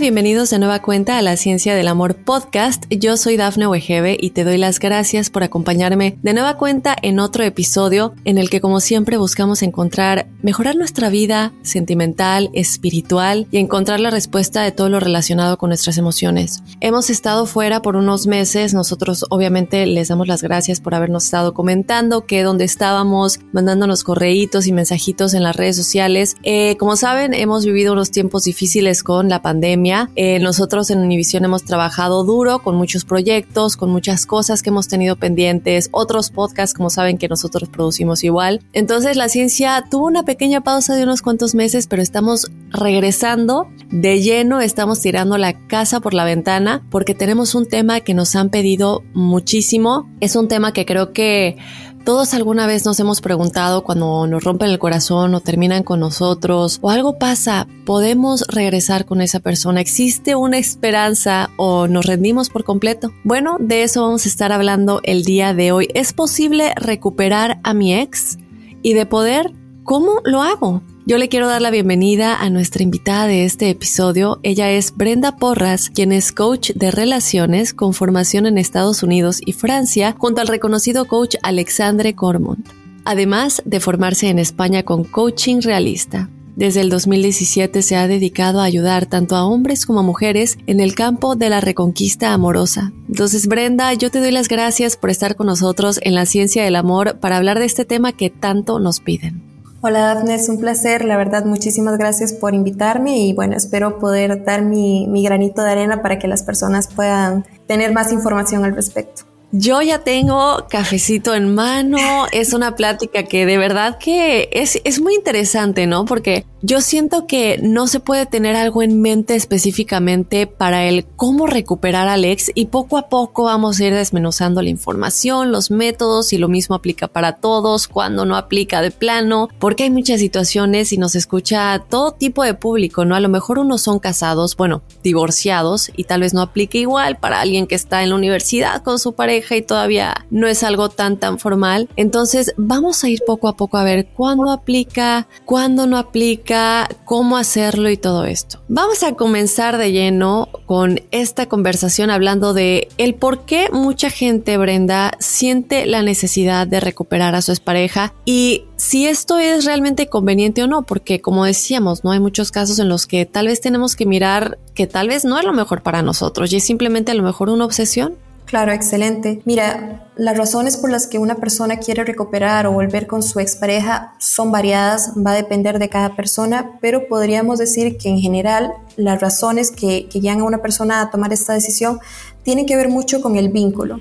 Bienvenidos de nueva cuenta a la Ciencia del Amor podcast. Yo soy Dafne Wegebe y te doy las gracias por acompañarme de nueva cuenta en otro episodio en el que como siempre buscamos encontrar, mejorar nuestra vida sentimental, espiritual y encontrar la respuesta de todo lo relacionado con nuestras emociones. Hemos estado fuera por unos meses, nosotros obviamente les damos las gracias por habernos estado comentando que donde estábamos, mandándonos correitos y mensajitos en las redes sociales. Eh, como saben, hemos vivido unos tiempos difíciles con la pandemia eh, nosotros en Univision hemos trabajado duro con muchos proyectos, con muchas cosas que hemos tenido pendientes, otros podcasts como saben que nosotros producimos igual. Entonces la ciencia tuvo una pequeña pausa de unos cuantos meses, pero estamos regresando de lleno, estamos tirando la casa por la ventana porque tenemos un tema que nos han pedido muchísimo. Es un tema que creo que todos alguna vez nos hemos preguntado cuando nos rompen el corazón o terminan con nosotros o algo pasa, ¿podemos regresar con esa persona? ¿Existe una esperanza o nos rendimos por completo? Bueno, de eso vamos a estar hablando el día de hoy. ¿Es posible recuperar a mi ex? Y de poder, ¿cómo lo hago? Yo le quiero dar la bienvenida a nuestra invitada de este episodio. Ella es Brenda Porras, quien es coach de relaciones con formación en Estados Unidos y Francia, junto al reconocido coach Alexandre Cormont. Además de formarse en España con coaching realista. Desde el 2017 se ha dedicado a ayudar tanto a hombres como a mujeres en el campo de la reconquista amorosa. Entonces, Brenda, yo te doy las gracias por estar con nosotros en la ciencia del amor para hablar de este tema que tanto nos piden. Hola Dafne, es un placer, la verdad muchísimas gracias por invitarme y bueno, espero poder dar mi, mi granito de arena para que las personas puedan tener más información al respecto. Yo ya tengo cafecito en mano, es una plática que de verdad que es, es, muy interesante, ¿no? Porque yo siento que no se puede tener algo en mente específicamente para el cómo recuperar al ex y poco a poco vamos a ir desmenuzando la información, los métodos y lo mismo aplica para todos, cuando no aplica de plano, porque hay muchas situaciones y nos escucha todo tipo de público, ¿no? A lo mejor unos son casados, bueno, divorciados y tal vez no aplique igual para alguien que está en la universidad con su pareja y todavía no es algo tan tan formal. Entonces vamos a ir poco a poco a ver cuándo aplica, cuándo no aplica, cómo hacerlo y todo esto. Vamos a comenzar de lleno con esta conversación hablando de el por qué mucha gente, Brenda, siente la necesidad de recuperar a su expareja y si esto es realmente conveniente o no, porque como decíamos, no hay muchos casos en los que tal vez tenemos que mirar que tal vez no es lo mejor para nosotros y es simplemente a lo mejor una obsesión. Claro, excelente. Mira, las razones por las que una persona quiere recuperar o volver con su expareja son variadas, va a depender de cada persona, pero podríamos decir que en general las razones que, que guían a una persona a tomar esta decisión tienen que ver mucho con el vínculo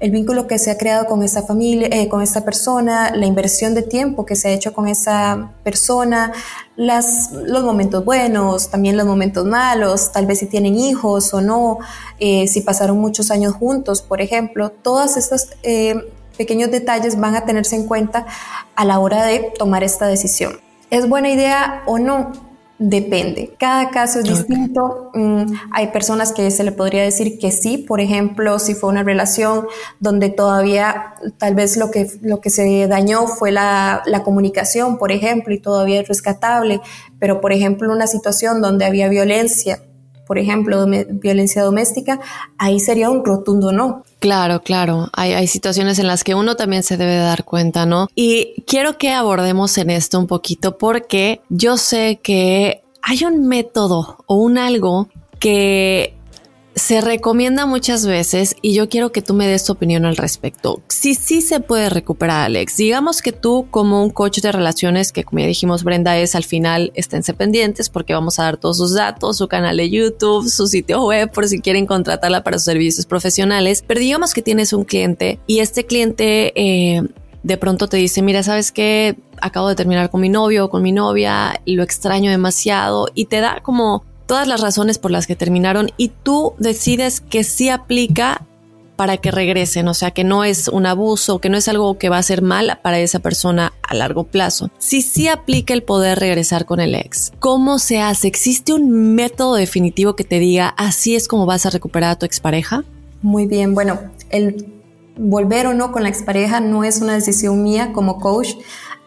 el vínculo que se ha creado con esa familia, eh, con esa persona, la inversión de tiempo que se ha hecho con esa persona, los momentos buenos, también los momentos malos, tal vez si tienen hijos o no, eh, si pasaron muchos años juntos, por ejemplo, todos estos eh, pequeños detalles van a tenerse en cuenta a la hora de tomar esta decisión. ¿Es buena idea o no? Depende, cada caso es distinto. Mm, hay personas que se le podría decir que sí, por ejemplo, si fue una relación donde todavía tal vez lo que, lo que se dañó fue la, la comunicación, por ejemplo, y todavía es rescatable, pero por ejemplo una situación donde había violencia, por ejemplo, violencia doméstica, ahí sería un rotundo no. Claro, claro. Hay, hay, situaciones en las que uno también se debe dar cuenta, ¿no? Y quiero que abordemos en esto un poquito porque yo sé que hay un método o un algo que se recomienda muchas veces y yo quiero que tú me des tu opinión al respecto. Si sí se puede recuperar, Alex, digamos que tú como un coach de relaciones, que como ya dijimos Brenda es al final, esténse pendientes porque vamos a dar todos sus datos, su canal de YouTube, su sitio web por si quieren contratarla para sus servicios profesionales. Pero digamos que tienes un cliente y este cliente... Eh, de pronto te dice, mira, ¿sabes qué? Acabo de terminar con mi novio o con mi novia lo extraño demasiado y te da como todas las razones por las que terminaron y tú decides que sí aplica para que regresen, o sea, que no es un abuso, que no es algo que va a ser mal para esa persona a largo plazo. Si sí aplica el poder regresar con el ex, ¿cómo se hace? ¿Existe un método definitivo que te diga así es como vas a recuperar a tu expareja? Muy bien, bueno, el volver o no con la expareja no es una decisión mía como coach,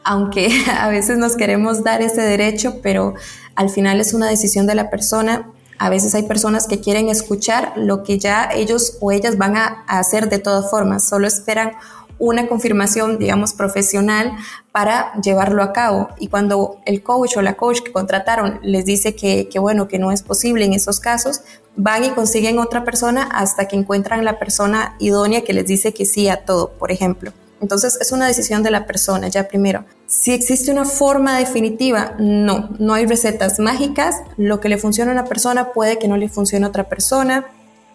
aunque a veces nos queremos dar ese derecho, pero al final es una decisión de la persona. A veces hay personas que quieren escuchar lo que ya ellos o ellas van a, hacer de todas formas, solo esperan una confirmación, digamos, profesional para llevarlo a cabo. Y cuando el coach o la coach que contrataron les dice que, que, bueno, que no es posible en esos casos, van y consiguen otra persona hasta que encuentran la persona idónea que les dice que sí a todo, por ejemplo. Entonces es una decisión de la persona, ya primero. Si existe una forma definitiva, no, no hay recetas mágicas. Lo que le funciona a una persona puede que no le funcione a otra persona.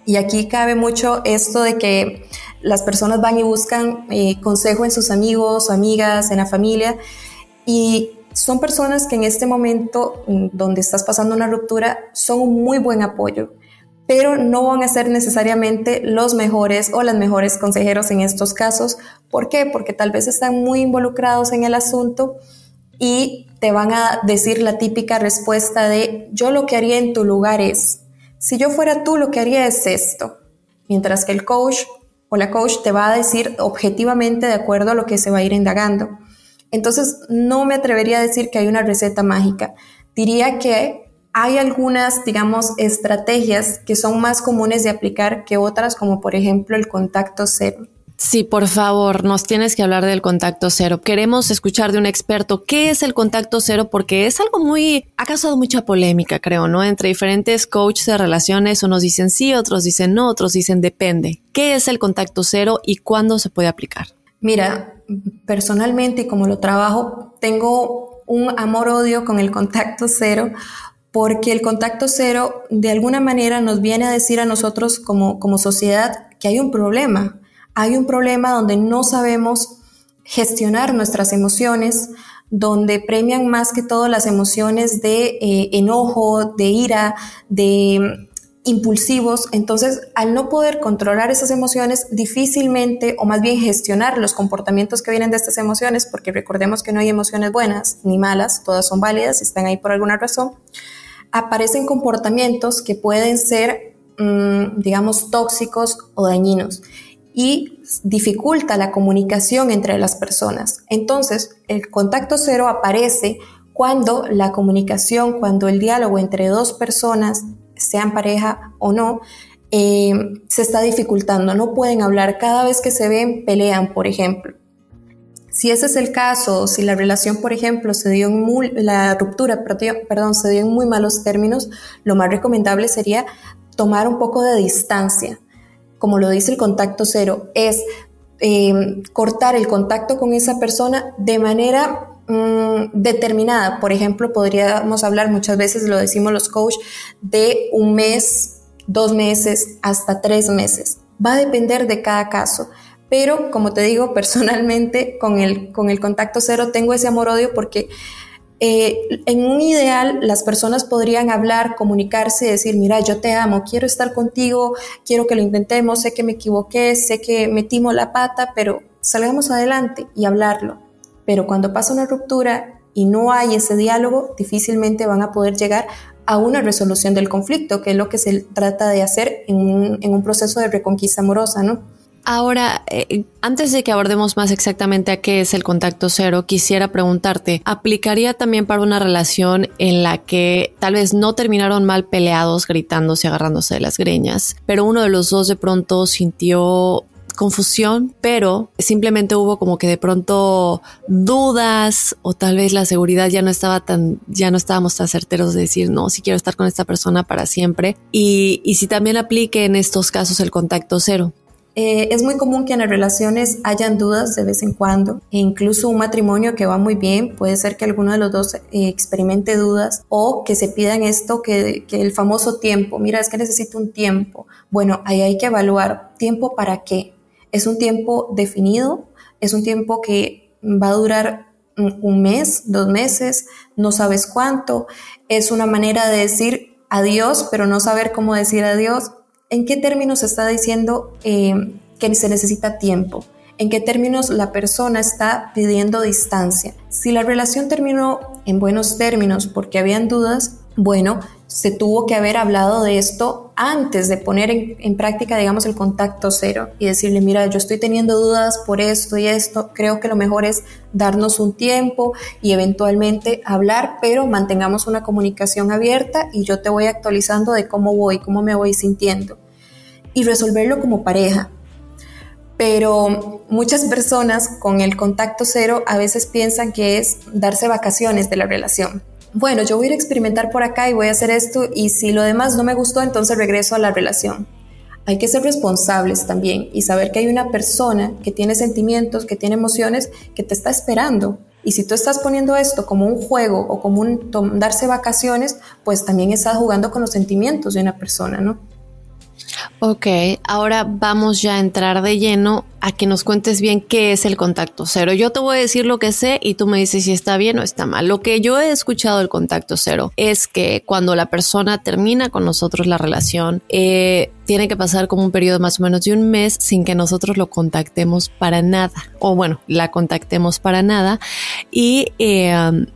Y aquí cabe mucho esto de que las personas van y buscan eh, consejo en sus amigos, amigas, en la familia. Y son personas que en este momento mm, donde estás pasando una ruptura son un muy buen apoyo pero no van a ser necesariamente los mejores o las mejores consejeros en estos casos. ¿Por qué? Porque tal vez están muy involucrados en el asunto y te van a decir la típica respuesta de yo lo que haría en tu lugar es, si yo fuera tú lo que haría es esto, mientras que el coach o la coach te va a decir objetivamente de acuerdo a lo que se va a ir indagando. Entonces, no me atrevería a decir que hay una receta mágica. Diría que hay algunas, digamos, estrategias que son más comunes de aplicar que otras, como por ejemplo el contacto cero. Sí, por favor, nos tienes que hablar del contacto cero. Queremos escuchar de un experto qué es el contacto cero porque es algo muy, ha causado mucha polémica, creo, ¿no? Entre diferentes coaches de relaciones, unos dicen sí, otros dicen no, otros dicen depende. ¿Qué es el contacto cero y cuándo se puede aplicar? Mira, personalmente y como lo trabajo, tengo un amor-odio con el contacto cero porque el contacto cero de alguna manera nos viene a decir a nosotros como, como sociedad que hay un problema. Hay un problema donde no sabemos gestionar nuestras emociones, donde premian más que todo las emociones de eh, enojo, de ira, de mm, impulsivos. Entonces, al no poder controlar esas emociones, difícilmente, o más bien gestionar los comportamientos que vienen de estas emociones, porque recordemos que no hay emociones buenas ni malas, todas son válidas y están ahí por alguna razón, aparecen comportamientos que pueden ser, mm, digamos, tóxicos o dañinos y dificulta la comunicación entre las personas. Entonces, el contacto cero aparece cuando la comunicación, cuando el diálogo entre dos personas, sean pareja o no, eh, se está dificultando. No pueden hablar. Cada vez que se ven, pelean, por ejemplo. Si ese es el caso, si la relación, por ejemplo, se dio en muy, la ruptura, perdón, se dio en muy malos términos, lo más recomendable sería tomar un poco de distancia. Como lo dice el contacto cero, es em, cortar el contacto con esa persona de manera mm, determinada. Por ejemplo, podríamos hablar, muchas veces lo decimos los coaches, de un mes, dos meses, hasta tres meses. Va a depender de cada caso. Pero, como te digo, personalmente con el, con el contacto cero tengo ese amor-odio porque eh, en un ideal las personas podrían hablar, comunicarse decir, mira, yo te amo, quiero estar contigo, quiero que lo intentemos, sé que me equivoqué, sé que metimos la pata, pero salgamos adelante y hablarlo. Pero cuando pasa una ruptura y no hay ese diálogo, difícilmente van a poder llegar a una resolución del conflicto, que es lo que se trata de hacer en un, en un proceso de reconquista amorosa, ¿no? Ahora, eh, antes de que abordemos más exactamente a qué es el contacto cero, quisiera preguntarte, ¿aplicaría también para una relación en la que tal vez no terminaron mal peleados, gritándose, agarrándose de las greñas, pero uno de los dos de pronto sintió confusión, pero simplemente hubo como que de pronto dudas o tal vez la seguridad ya no estaba tan, ya no estábamos tan certeros de decir, no, si quiero estar con esta persona para siempre. Y, y si también aplique en estos casos el contacto cero. Eh, es muy común que en las relaciones hayan dudas de vez en cuando e incluso un matrimonio que va muy bien puede ser que alguno de los dos eh, experimente dudas o que se pidan esto que, que, el famoso tiempo, mira es que necesito un tiempo. Bueno, ahí hay que evaluar tiempo para qué. ¿Es un tiempo definido? ¿Es un tiempo que va a durar un mes, dos meses? ¿No sabes cuánto? ¿Es una manera de decir adiós pero no saber cómo decir adiós? ¿En qué términos está diciendo eh, que se necesita tiempo? ¿En qué términos la persona está pidiendo distancia? Si la relación terminó en buenos términos porque habían dudas, bueno, se tuvo que haber hablado de esto antes de poner en, práctica, digamos, el contacto cero y decirle, mira, yo estoy teniendo dudas por esto y esto, creo que lo mejor es darnos un tiempo y eventualmente hablar, pero mantengamos una comunicación abierta y yo te voy actualizando de cómo voy, cómo me voy sintiendo y resolverlo como pareja. Pero muchas personas con el contacto cero a veces piensan que es darse vacaciones de la relación bueno, yo voy a experimentar por acá y voy a hacer esto y si lo demás no me gustó, entonces regreso a la relación. Hay que ser responsables también y saber que hay una persona que tiene sentimientos, que tiene emociones, que te está esperando. Y si tú estás poniendo esto como un juego o como darse vacaciones, pues también estás jugando con los sentimientos de una persona, ¿no? Ok, ahora vamos ya a entrar de lleno a que nos cuentes bien qué es el contacto cero. Yo te voy a decir lo que sé y tú me dices si está bien o está mal. Lo que yo he escuchado del contacto cero es que cuando la persona termina con nosotros la relación, eh, tiene que pasar como un periodo más o menos de un mes sin que nosotros lo contactemos para nada. O bueno, la contactemos para nada. Y eh,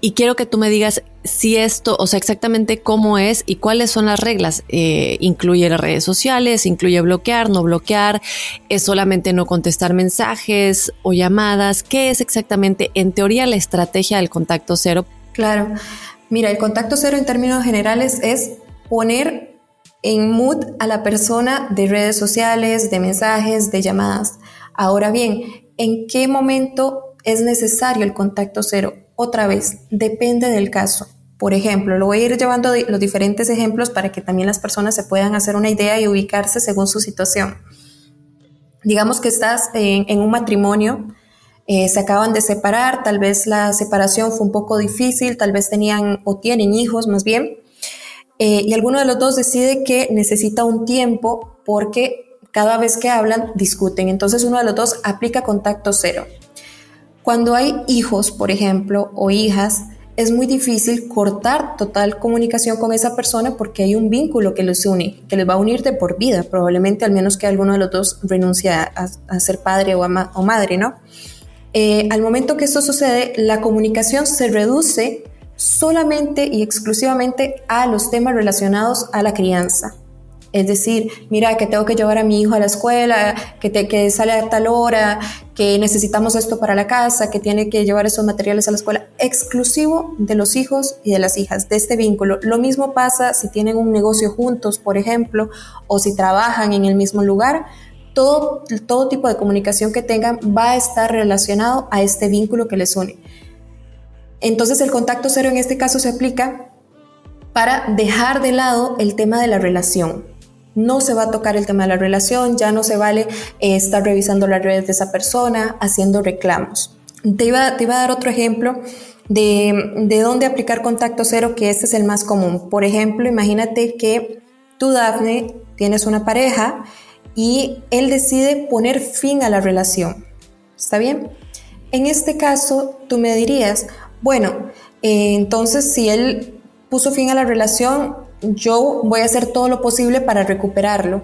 y quiero que tú me digas si esto, o sea, exactamente cómo es y cuáles son las reglas. Eh, incluye las redes sociales, incluye bloquear, no bloquear, es solamente no contestar mensajes o llamadas. ¿Qué es exactamente, en teoría, la estrategia del contacto cero? Claro. Mira, el contacto cero en términos generales es poner en mood a la persona de redes sociales, de mensajes, de llamadas. Ahora bien, ¿en qué momento es necesario el contacto cero? Otra vez, depende del caso. Por ejemplo, lo voy a ir llevando los diferentes ejemplos para que también las personas se puedan hacer una idea y ubicarse según su situación. Digamos que estás en, un matrimonio, eh, se acaban de separar, tal vez la separación fue un poco difícil, tal vez tenían o tienen hijos más bien, eh, y alguno de los dos decide que necesita un tiempo porque cada vez que hablan discuten, entonces uno de los dos aplica contacto cero. Cuando hay hijos, por ejemplo, o hijas, es muy difícil cortar total comunicación con esa persona porque hay un vínculo que los une, que les va a unir de por vida, probablemente al menos que alguno de los dos renuncie a, ser padre o, madre, ¿no? Eh, al momento que esto sucede, la comunicación se reduce solamente y exclusivamente a los temas relacionados a la crianza. Es decir, mira que tengo que llevar a mi hijo a la escuela, que, te, que sale a tal hora, que necesitamos esto para la casa, que tiene que llevar esos materiales a la escuela, exclusivo de los hijos y de las hijas, de este vínculo. Lo mismo pasa si tienen un negocio juntos, por ejemplo, o si trabajan en el mismo lugar. Todo, todo tipo de comunicación que tengan va a estar relacionado a este vínculo que les une. Entonces el contacto cero en este caso se aplica para dejar de lado el tema de la relación no se va a tocar el tema de la relación, ya no se vale eh, estar revisando las redes de esa persona, haciendo reclamos. Te iba, a dar otro ejemplo de, de dónde aplicar contacto cero, que este es el más común. Por ejemplo, imagínate que tú, Dafne, tienes una pareja y él decide poner fin a la relación. ¿Está bien? En este caso, tú me dirías, bueno, eh, entonces si él puso fin a la relación, yo voy a hacer todo lo posible para recuperarlo,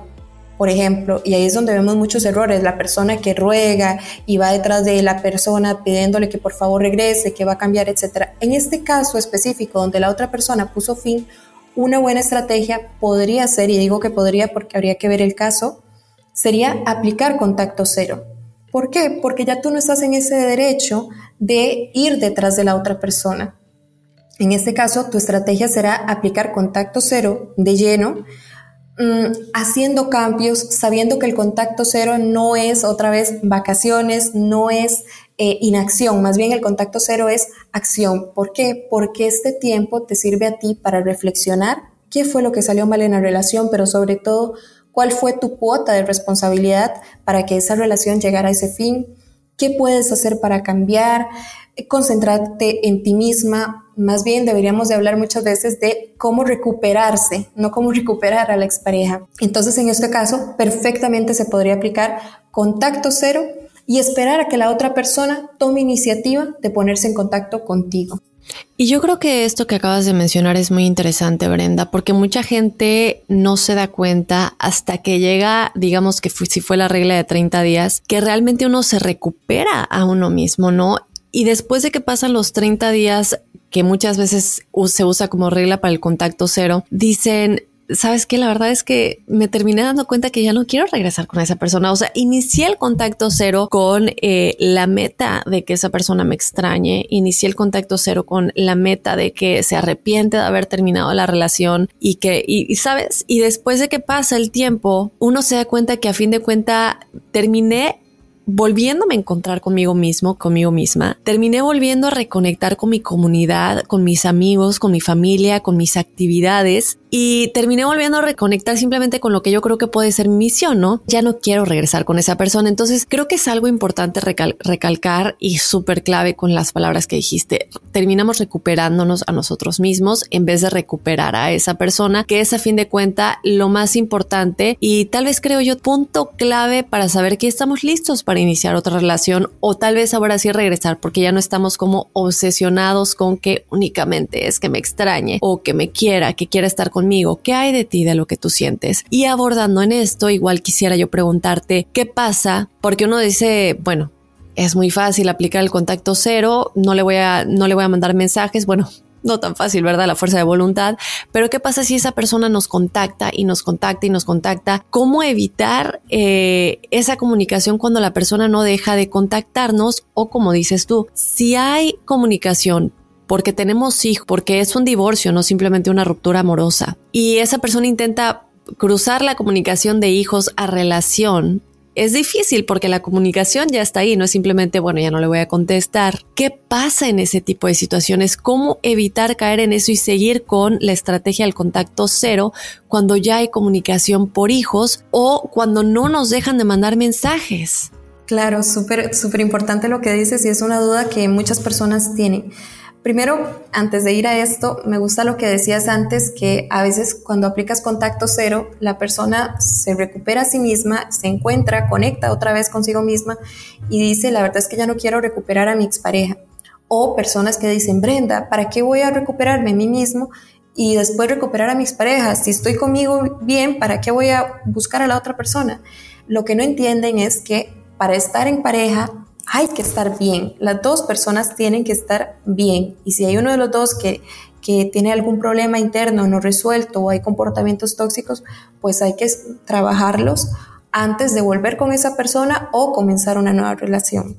por ejemplo, y ahí es donde vemos muchos errores, la persona que ruega y va detrás de la persona pidiéndole que por favor regrese, que va a cambiar, etc. En este caso específico, donde la otra persona puso fin, una buena estrategia podría ser, y digo que podría porque habría que ver el caso, sería aplicar contacto cero. ¿Por qué? Porque ya tú no estás en ese derecho de ir detrás de la otra persona. En este caso, tu estrategia será aplicar contacto cero de lleno mm, haciendo cambios, sabiendo que el contacto cero no es otra vez vacaciones, no es eh, inacción, más bien el contacto cero es acción. ¿Por qué? Porque este tiempo te sirve a ti para reflexionar qué fue lo que salió mal en la relación, pero sobre todo, cuál fue tu cuota de responsabilidad para que esa relación llegara a ese fin, qué puedes hacer para cambiar, concentrarte en ti misma. Más bien deberíamos de hablar muchas veces de cómo recuperarse, no cómo recuperar a la expareja. Entonces, en este caso, perfectamente se podría aplicar contacto cero y esperar a que la otra persona tome iniciativa de ponerse en contacto contigo. Y yo creo que esto que acabas de mencionar es muy interesante, Brenda, porque mucha gente no se da cuenta hasta que llega, digamos que si fue la regla de 30 días, que realmente uno se recupera a uno mismo, ¿no? Y después de que pasan los 30 días, que muchas veces se usa como regla para el contacto cero, dicen, sabes que la verdad es que me terminé dando cuenta que ya no quiero regresar con esa persona. O sea, inicié el contacto cero con eh, la meta de que esa persona me extrañe. Inicié el contacto cero con la meta de que se arrepiente de haber terminado la relación y que, y, y sabes, y después de que pasa el tiempo, uno se da cuenta que a fin de cuenta terminé volviéndome a encontrar conmigo mismo, conmigo misma, terminé volviendo a reconectar con mi comunidad, con mis amigos, con mi familia, con mis actividades y terminé volviendo a reconectar simplemente con lo que yo creo que puede ser mi misión, ¿no? Ya no quiero regresar con esa persona. Entonces creo que es algo importante recalcar y súper clave con las palabras que dijiste. Terminamos recuperándonos a nosotros mismos en vez de recuperar a esa persona, que es a fin de cuenta lo más importante y tal vez creo yo punto clave para saber que estamos listos para iniciar otra relación o tal vez ahora sí regresar porque ya no estamos como obsesionados con que únicamente es que me extrañe o que me quiera, que quiera estar conmigo, ¿qué hay de ti de lo que tú sientes? Y abordando en esto, igual quisiera yo preguntarte, ¿qué pasa? Porque uno dice, bueno, es muy fácil aplicar el contacto cero, no le voy a, no le voy a mandar mensajes, bueno, no tan fácil, ¿verdad? La fuerza de voluntad. Pero ¿qué pasa si esa persona nos contacta y nos contacta y nos contacta? ¿Cómo evitar eh, esa comunicación cuando la persona no deja de contactarnos? O como dices tú, si hay comunicación porque tenemos hijos, porque es un divorcio, no simplemente una ruptura amorosa. Y esa persona intenta cruzar la comunicación de hijos a relación. Es difícil porque la comunicación ya está ahí, no es simplemente, bueno, ya no le voy a contestar. ¿Qué pasa en ese tipo de situaciones? ¿Cómo evitar caer en eso y seguir con la estrategia del contacto cero cuando ya hay comunicación por hijos o cuando no nos dejan de mandar mensajes? Claro, súper, súper importante lo que dices y es una duda que muchas personas tienen. Primero, antes de ir a esto, me gusta lo que decías antes, que a veces cuando aplicas contacto cero, la persona se recupera a sí misma, se encuentra, conecta otra vez consigo misma y dice, la verdad es que ya no quiero recuperar a mi expareja. O personas que dicen, Brenda, ¿para qué voy a recuperarme a mí mismo y después recuperar a mi expareja? Si estoy conmigo bien, ¿para qué voy a buscar a la otra persona? Lo que no entienden es que para estar en pareja hay que estar bien. Las dos personas tienen que estar bien. Y si hay uno de los dos que, que tiene algún problema interno no resuelto o hay comportamientos tóxicos, pues hay que trabajarlos antes de volver con esa persona o comenzar una nueva relación.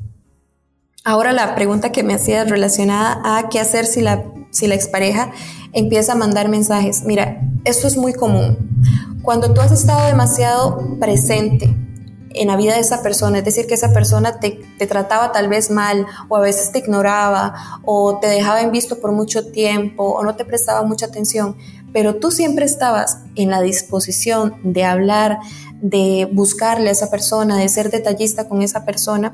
Ahora la pregunta que me hacías relacionada a qué hacer si la, si la expareja empieza a mandar mensajes. Mira, esto es muy común. Cuando tú has estado demasiado presente en la vida de esa persona, es decir, que esa persona te, trataba tal vez mal o a veces te ignoraba o te dejaba en visto por mucho tiempo o no te prestaba mucha atención, pero tú siempre estabas en la disposición de hablar, de buscarle a esa persona, de ser detallista con esa persona,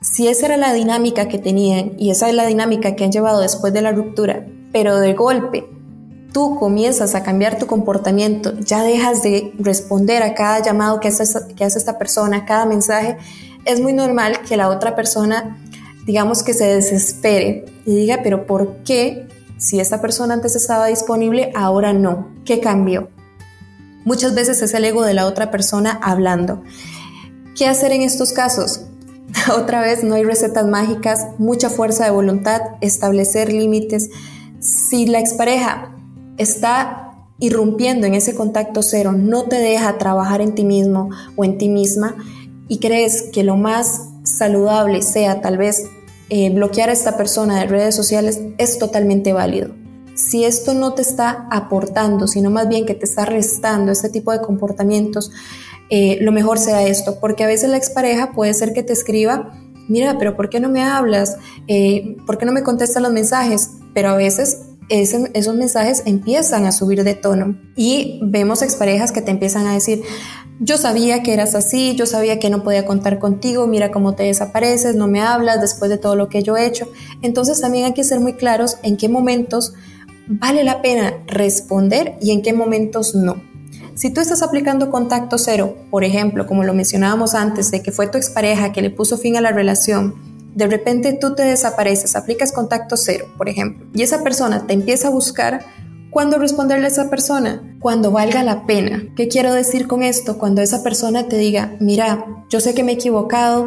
si esa era la dinámica que tenían y esa es la dinámica que han llevado después de la ruptura, pero de golpe tú comienzas a cambiar tu comportamiento, ya dejas de responder a cada llamado que hace, que hace esta persona, cada mensaje, es muy normal que la otra persona, digamos que se desespere y diga, pero ¿por qué si esta persona antes estaba disponible, ahora no? ¿Qué cambió? Muchas veces es el ego de la otra persona hablando. ¿Qué hacer en estos casos? Otra vez, no hay recetas mágicas, mucha fuerza de voluntad, establecer límites. Si la expareja está irrumpiendo en ese contacto cero, no te deja trabajar en ti mismo o en ti misma y crees que lo más saludable sea tal vez eh, bloquear a esta persona de redes sociales, es totalmente válido. si esto no te está aportando, sino más bien que te está restando este tipo de comportamientos, eh, lo mejor sea esto, porque a veces la expareja puede ser que te escriba, mira, pero ¿por qué no me hablas? Eh, ¿Por qué no me contestas los mensajes? Pero a veces esos mensajes empiezan a subir de tono y vemos exparejas que te empiezan a decir, yo sabía que eras así, yo sabía que no podía contar contigo, mira cómo te desapareces, no me hablas después de todo lo que yo he hecho. Entonces también hay que ser muy claros en qué momentos vale la pena responder y en qué momentos no. Si tú estás aplicando contacto cero, por ejemplo, como lo mencionábamos antes, de que fue tu expareja que le puso fin a la relación, de repente tú te desapareces, aplicas contacto cero, por ejemplo, y esa persona te empieza a buscar, ¿cuándo responderle a esa persona? Cuando valga la pena. ¿Qué quiero decir con esto? Cuando esa persona te diga, mira, yo sé que me he equivocado,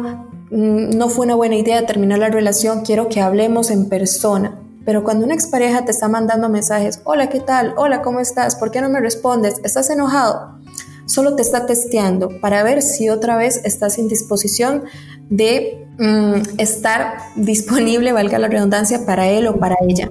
mm, no fue una buena idea terminar la relación, quiero que hablemos en persona. Pero cuando una expareja te está mandando mensajes, hola, ¿qué tal? Hola, ¿cómo estás? ¿Por qué no me respondes? ¿Estás enojado? Solo te está testeando para ver si otra vez estás en disposición de mm, estar disponible, valga la redundancia, para él o para ella.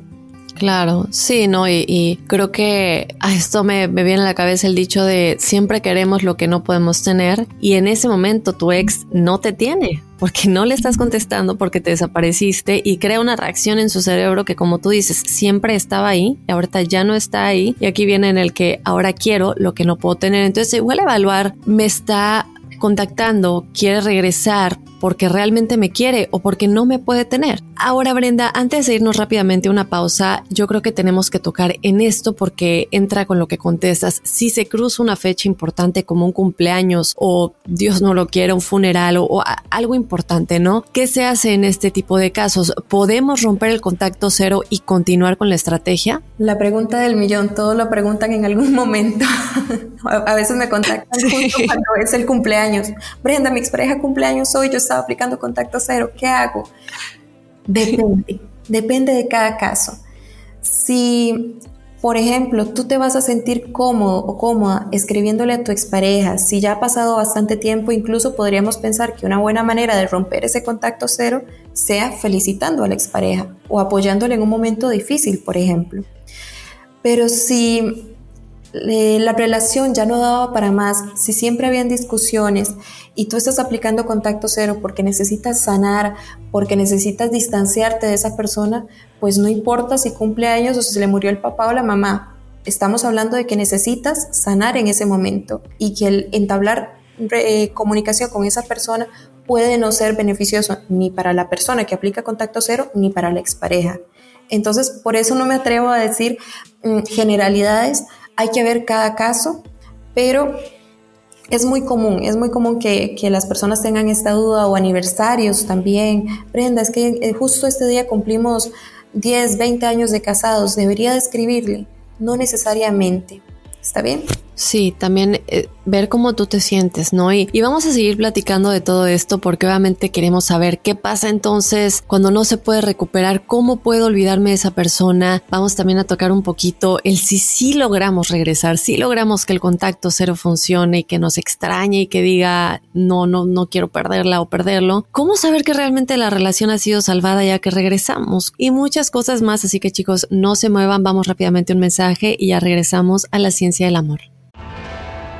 Claro, sí, ¿no? Y, creo que a esto me, me, viene a la cabeza el dicho de siempre queremos lo que no podemos tener y en ese momento tu ex no te tiene porque no le estás contestando, porque te desapareciste y crea una reacción en su cerebro que como tú dices, siempre estaba ahí y ahorita ya no está ahí y aquí viene en el que ahora quiero lo que no puedo tener. Entonces igual evaluar, me está contactando, quiere regresar porque realmente me quiere o porque no me puede tener. Ahora, Brenda, antes de irnos rápidamente a una pausa, yo creo que tenemos que tocar en esto porque entra con lo que contestas. Si se cruza una fecha importante como un cumpleaños o Dios no lo quiere, un funeral o, algo importante, ¿no? ¿Qué se hace en este tipo de casos? ¿Podemos romper el contacto cero y continuar con la estrategia? La pregunta del millón, todos lo preguntan en algún momento. a veces me contactan justo cuando es el cumpleaños. Brenda, mi expareja cumpleaños hoy, yo estaba aplicando contacto cero, ¿qué hago? Depende, depende de cada caso. Si, por ejemplo, tú te vas a sentir cómodo o cómoda escribiéndole a tu expareja, si ya ha pasado bastante tiempo, incluso podríamos pensar que una buena manera de romper ese contacto cero sea felicitando a la expareja o apoyándole en un momento difícil, por ejemplo. Pero si eh, la relación ya no daba para más, si siempre habían discusiones y tú estás aplicando contacto cero porque necesitas sanar, porque necesitas distanciarte de esa persona, pues no importa si cumple años o si se le murió el papá o la mamá. Estamos hablando de que necesitas sanar en ese momento y que el entablar eh, comunicación con esa persona puede no ser beneficioso ni para la persona que aplica contacto cero ni para la expareja. Entonces, por eso no me atrevo a decir mm, generalidades, hay que ver cada caso, pero es muy común, es muy común que, las personas tengan esta duda o aniversarios también. Brenda, es que eh, justo este día cumplimos 10, 20 años de casados, debería de escribirle. No necesariamente. ¿Está bien? Sí, también eh, ver cómo tú te sientes, ¿no? Y, y, vamos a seguir platicando de todo esto porque obviamente queremos saber qué pasa entonces cuando no se puede recuperar, cómo puedo olvidarme de esa persona. Vamos también a tocar un poquito el si sí logramos regresar, si logramos que el contacto cero funcione y que nos extrañe y que diga no, no, no quiero perderla o perderlo. ¿Cómo saber que realmente la relación ha sido salvada ya que regresamos? Y muchas cosas más, así que chicos, no se muevan, vamos rápidamente un mensaje y ya regresamos a la ciencia del amor.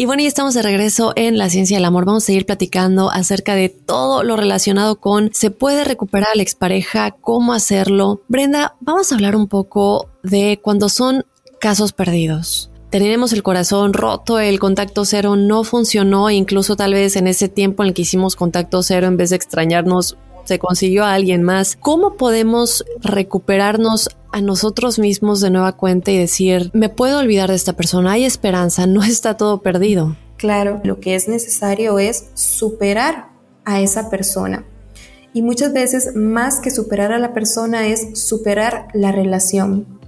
Y bueno, ya estamos de regreso en La Ciencia del Amor. Vamos a seguir platicando acerca de todo lo relacionado con se puede recuperar a la expareja, cómo hacerlo. Brenda, vamos a hablar un poco de cuando son casos perdidos. Tenemos el corazón roto, el contacto cero no funcionó, incluso tal vez en ese tiempo en el que hicimos contacto cero, en vez de extrañarnos, se consiguió a alguien más. ¿Cómo podemos recuperarnos a nosotros mismos de nueva cuenta y decir, me puedo olvidar de esta persona, hay esperanza, no está todo perdido. Claro, lo que es necesario es superar a esa persona. Y muchas veces más que superar a la persona es superar la relación.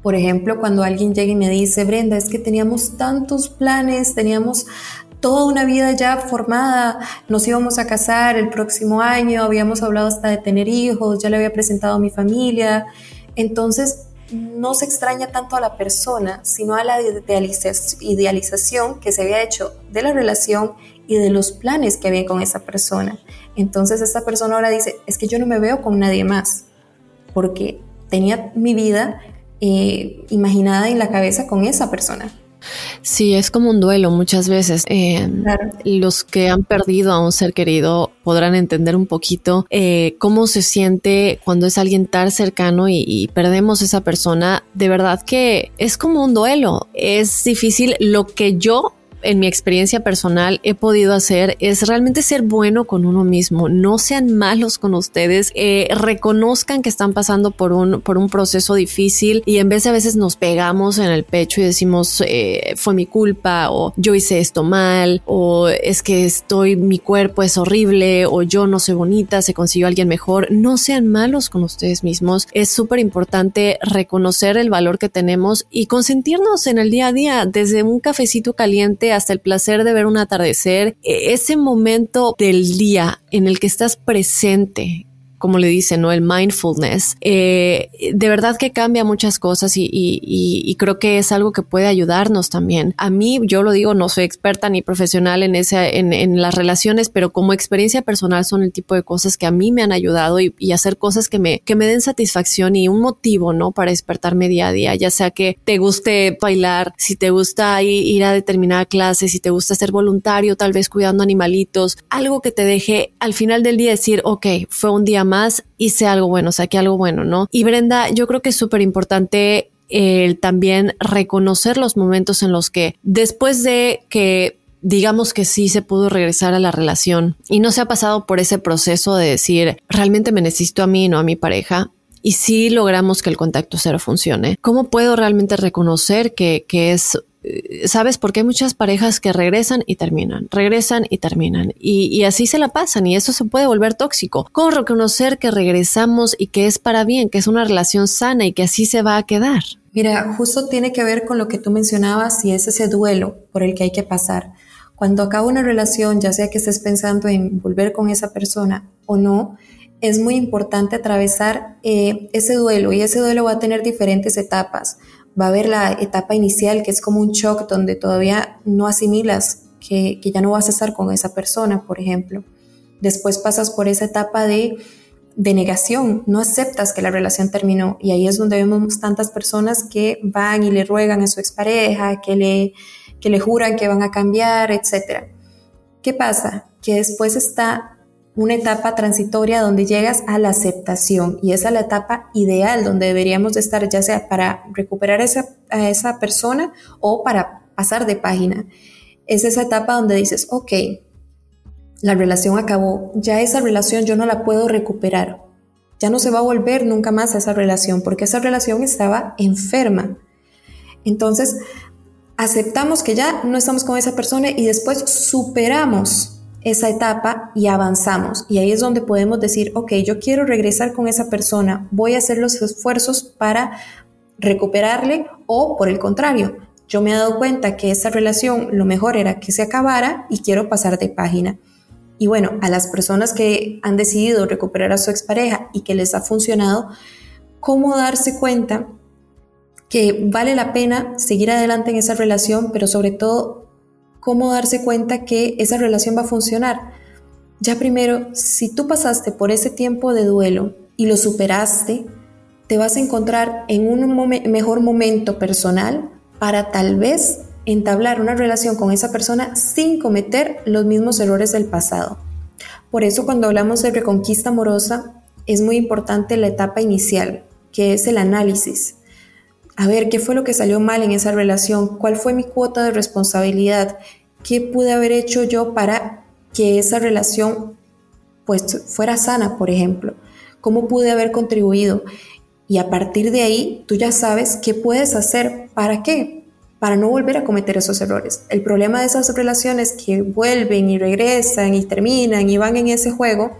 Por ejemplo, cuando alguien llega y me dice, Brenda, es que teníamos tantos planes, teníamos toda una vida ya formada, nos íbamos a casar el próximo año, habíamos hablado hasta de tener hijos, ya le había presentado a mi familia. Entonces, no se extraña tanto a la persona, sino a la idealización que se había hecho de la relación y de los planes que había con esa persona. Entonces esta persona ahora dice, es que yo no me veo con nadie más, porque tenía mi vida eh, imaginada en la cabeza con esa persona. Sí, es como un duelo muchas veces. Eh, los que han perdido a un ser querido podrán entender un poquito eh, cómo se siente cuando es alguien tan cercano y, y, perdemos esa persona. De verdad que es como un duelo. Es difícil. Lo que yo en mi experiencia personal he podido hacer es realmente ser bueno con uno mismo. No sean malos con ustedes. Eh, reconozcan que están pasando por un, por un proceso difícil y en vez de a veces nos pegamos en el pecho y decimos eh, fue mi culpa o yo hice esto mal o es que estoy, mi cuerpo es horrible o yo no soy bonita, se consiguió alguien mejor. No sean malos con ustedes mismos. Es súper importante reconocer el valor que tenemos y consentirnos en el día a día desde un cafecito caliente hasta el placer de ver un atardecer, e-, ese momento del día en el que estás presente como le dicen, ¿no? El mindfulness, eh, de verdad que cambia muchas cosas y, y, creo que es algo que puede ayudarnos también. A mí, yo lo digo, no soy experta ni profesional en, ese, en, en las relaciones, pero como experiencia personal son el tipo de cosas que a mí me han ayudado y, y, hacer cosas que me, que me den satisfacción y un motivo, ¿no? Para despertarme día a día, ya sea que te guste bailar, si te gusta ir a determinada clase, si te gusta ser voluntario, tal vez cuidando animalitos, algo que te deje al final del día decir, ok, fue un día más, hice algo bueno, saqué algo bueno, ¿no? Y Brenda, yo creo que es súper importante el también reconocer los momentos en los que después de que digamos que sí se pudo regresar a la relación y no se ha pasado por ese proceso de decir realmente me necesito a mí, no a mi pareja. Y si logramos que el contacto cero funcione, ¿cómo puedo realmente reconocer que, que es ¿sabes? Porque hay muchas parejas que regresan y terminan, regresan y terminan, y, así se la pasan, y eso se puede volver tóxico. ¿Cómo reconocer que regresamos y que es para bien, que es una relación sana y que así se va a quedar? Mira, justo tiene que ver con lo que tú mencionabas y es ese duelo por el que hay que pasar. Cuando acaba una relación, ya sea que estés pensando en volver con esa persona o no, es muy importante atravesar eh, ese duelo y ese duelo va a tener diferentes etapas va a haber la etapa inicial que es como un shock donde todavía no asimilas que, ya no vas a estar con esa persona, por ejemplo. Después pasas por esa etapa de, de negación, no aceptas que la relación terminó y ahí es donde vemos tantas personas que van y le ruegan a su expareja, que le, que le juran que van a cambiar, etc. ¿Qué pasa? Que después está una etapa transitoria donde llegas a la aceptación y esa es la etapa ideal donde deberíamos de estar ya sea para recuperar esa, a esa persona o para pasar de página. Es esa etapa donde dices, ok, la relación acabó, ya esa relación yo no la puedo recuperar, ya no se va a volver nunca más a esa relación porque esa relación estaba enferma. Entonces, aceptamos que ya no estamos con esa persona y después superamos esa etapa y avanzamos. Y ahí es donde podemos decir, ok, yo quiero regresar con esa persona, voy a hacer los esfuerzos para recuperarle o por el contrario, yo me he dado cuenta que esa relación lo mejor era que se acabara y quiero pasar de página. Y bueno, a las personas que han decidido recuperar a su expareja y que les ha funcionado, ¿cómo darse cuenta que vale la pena seguir adelante en esa relación, pero sobre todo cómo darse cuenta que esa relación va a funcionar. Ya primero, si tú pasaste por ese tiempo de duelo y lo superaste, te vas a encontrar en un mejor momento personal para tal vez entablar una relación con esa persona sin cometer los mismos errores del pasado. Por eso cuando hablamos de reconquista amorosa es muy importante la etapa inicial, que es el análisis a ver, ¿qué fue lo que salió mal en esa relación? ¿Cuál fue mi cuota de responsabilidad? ¿Qué pude haber hecho yo para que esa relación pues fuera sana, por ejemplo? ¿Cómo pude haber contribuido? Y a partir de ahí, tú ya sabes qué puedes hacer. ¿Para qué? Para no volver a cometer esos errores. El problema de esas relaciones que vuelven y regresan y terminan y van en ese juego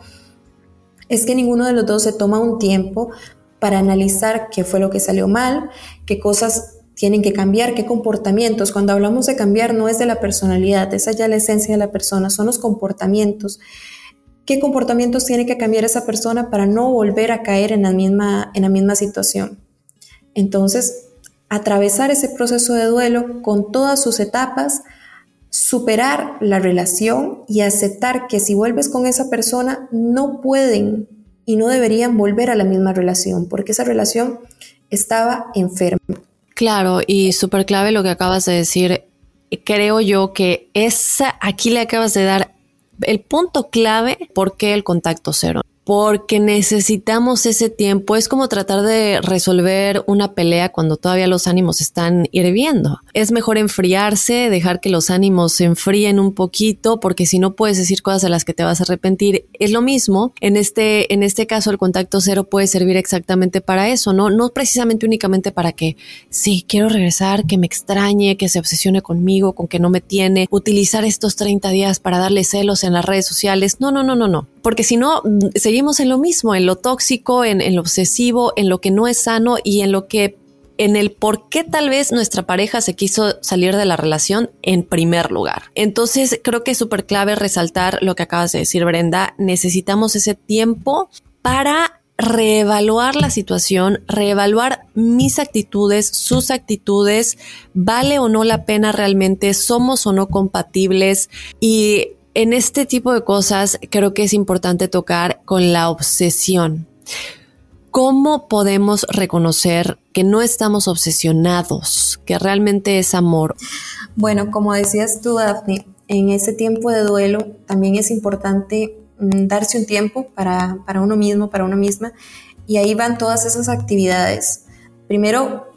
es que ninguno de los dos se toma un tiempo para analizar qué fue lo que salió mal, qué cosas tienen que cambiar, qué comportamientos. Cuando hablamos de cambiar no es de la personalidad, esa ya la esencia de la persona, son los comportamientos. ¿Qué comportamientos tiene que cambiar esa persona para no volver a caer en la misma, en la misma situación? Entonces, atravesar ese proceso de duelo con todas sus etapas, superar la relación y aceptar que si vuelves con esa persona no pueden y no deberían volver a la misma relación, porque esa relación estaba enferma. Claro, y súper clave lo que acabas de decir. Creo yo que esa, aquí le acabas de dar el punto clave por qué el contacto cero porque necesitamos ese tiempo. Es como tratar de resolver una pelea cuando todavía los ánimos están hirviendo. Es mejor enfriarse, dejar que los ánimos se enfríen un poquito, porque si no puedes decir cosas de las que te vas a arrepentir. Es lo mismo. En este, en este caso, el contacto cero puede servir exactamente para eso, ¿no? No precisamente únicamente para que, sí, quiero regresar, que me extrañe, que se obsesione conmigo, con que no me tiene, utilizar estos 30 días para darle celos en las redes sociales. No, no, no, no, no. Porque si no, en lo mismo, en lo tóxico, en, lo obsesivo, en lo que no es sano y en lo que en el por qué tal vez nuestra pareja se quiso salir de la relación en primer lugar. Entonces creo que es súper clave resaltar lo que acabas de decir, Brenda. Necesitamos ese tiempo para reevaluar la situación, reevaluar mis actitudes, sus actitudes, vale o no la pena realmente, somos o no compatibles y en este tipo de cosas creo que es importante tocar con la obsesión. ¿Cómo podemos reconocer que no estamos obsesionados, que realmente es amor? Bueno, como decías tú, Daphne, en ese tiempo de duelo también es importante mm, darse un tiempo para, para uno mismo, para uno misma, y ahí van todas esas actividades. Primero,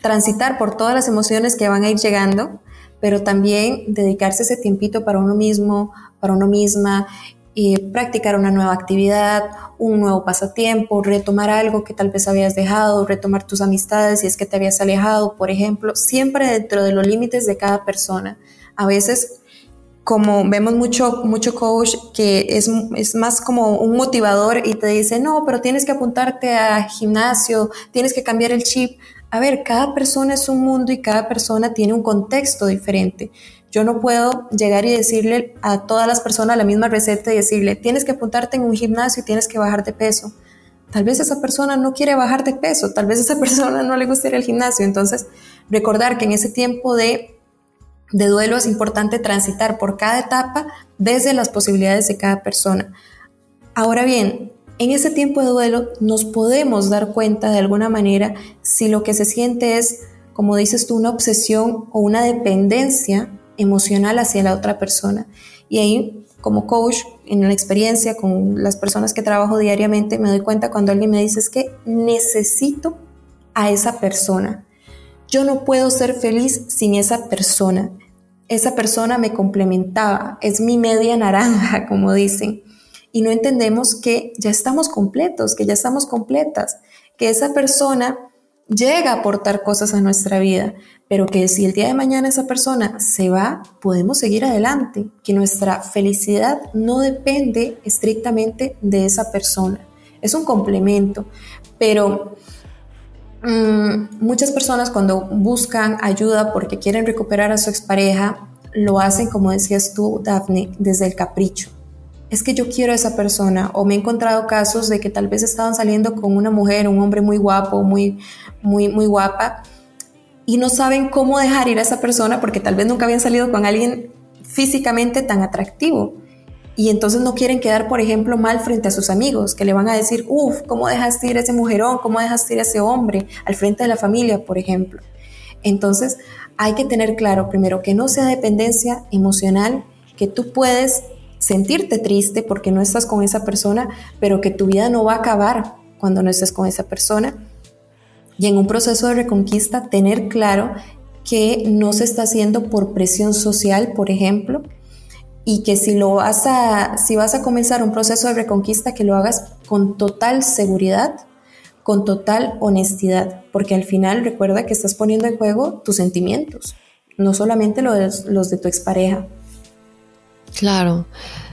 transitar por todas las emociones que van a ir llegando, pero también dedicarse ese tiempito para uno mismo, para uno misma, y practicar una nueva actividad, un nuevo pasatiempo, retomar algo que tal vez habías dejado, retomar tus amistades si es que te habías alejado, por ejemplo, siempre dentro de los límites de cada persona. A veces, como vemos mucho, mucho coach que es, es más como un motivador y te dice, no, pero tienes que apuntarte a gimnasio, tienes que cambiar el chip. A ver, cada persona es un mundo y cada persona tiene un contexto diferente. Yo no puedo llegar y decirle a todas las personas la misma receta y decirle, tienes que apuntarte en un gimnasio y tienes que bajar de peso. Tal vez esa persona no quiere bajar de peso, tal vez esa persona no le gusta ir al gimnasio. Entonces, recordar que en ese tiempo de, de duelo es importante transitar por cada etapa desde las posibilidades de cada persona. Ahora bien, en ese tiempo de duelo nos podemos dar cuenta de alguna manera si lo que se siente es, como dices tú, una obsesión o una dependencia emocional hacia la otra persona. Y ahí, como coach, en la experiencia con las personas que trabajo diariamente, me doy cuenta cuando alguien me dice es que necesito a esa persona. Yo no puedo ser feliz sin esa persona. Esa persona me complementaba, es mi media naranja, como dicen y no entendemos que ya estamos completos, que ya estamos completas, que esa persona llega a aportar cosas a nuestra vida, pero que si el día de mañana esa persona se va, podemos seguir adelante, que nuestra felicidad no depende estrictamente de esa persona, es un complemento, pero mm, muchas personas cuando buscan ayuda porque quieren recuperar a su expareja, lo hacen, como decías tú, Daphne, desde el capricho es que yo quiero a esa persona o me he encontrado casos de que tal vez estaban saliendo con una mujer, un hombre muy guapo, muy, muy, muy guapa y no saben cómo dejar ir a esa persona porque tal vez nunca habían salido con alguien físicamente tan atractivo. Y entonces no quieren quedar, por ejemplo, mal frente a sus amigos, que le van a decir, uff, ¿cómo dejaste ir a ese mujerón? ¿Cómo dejaste ir a ese hombre? Al frente de la familia, por ejemplo. Entonces hay que tener claro, primero, que no sea dependencia emocional, que tú puedes sentirte triste porque no estás con esa persona, pero que tu vida no va a acabar cuando no estés con esa persona. Y en un proceso de reconquista, tener claro que no se está haciendo por presión social, por ejemplo, y que si lo vas a si vas a comenzar un proceso de reconquista que lo hagas con total seguridad, con total honestidad, porque al final recuerda que estás poniendo en juego tus sentimientos, no solamente los, los de tu expareja. Claro.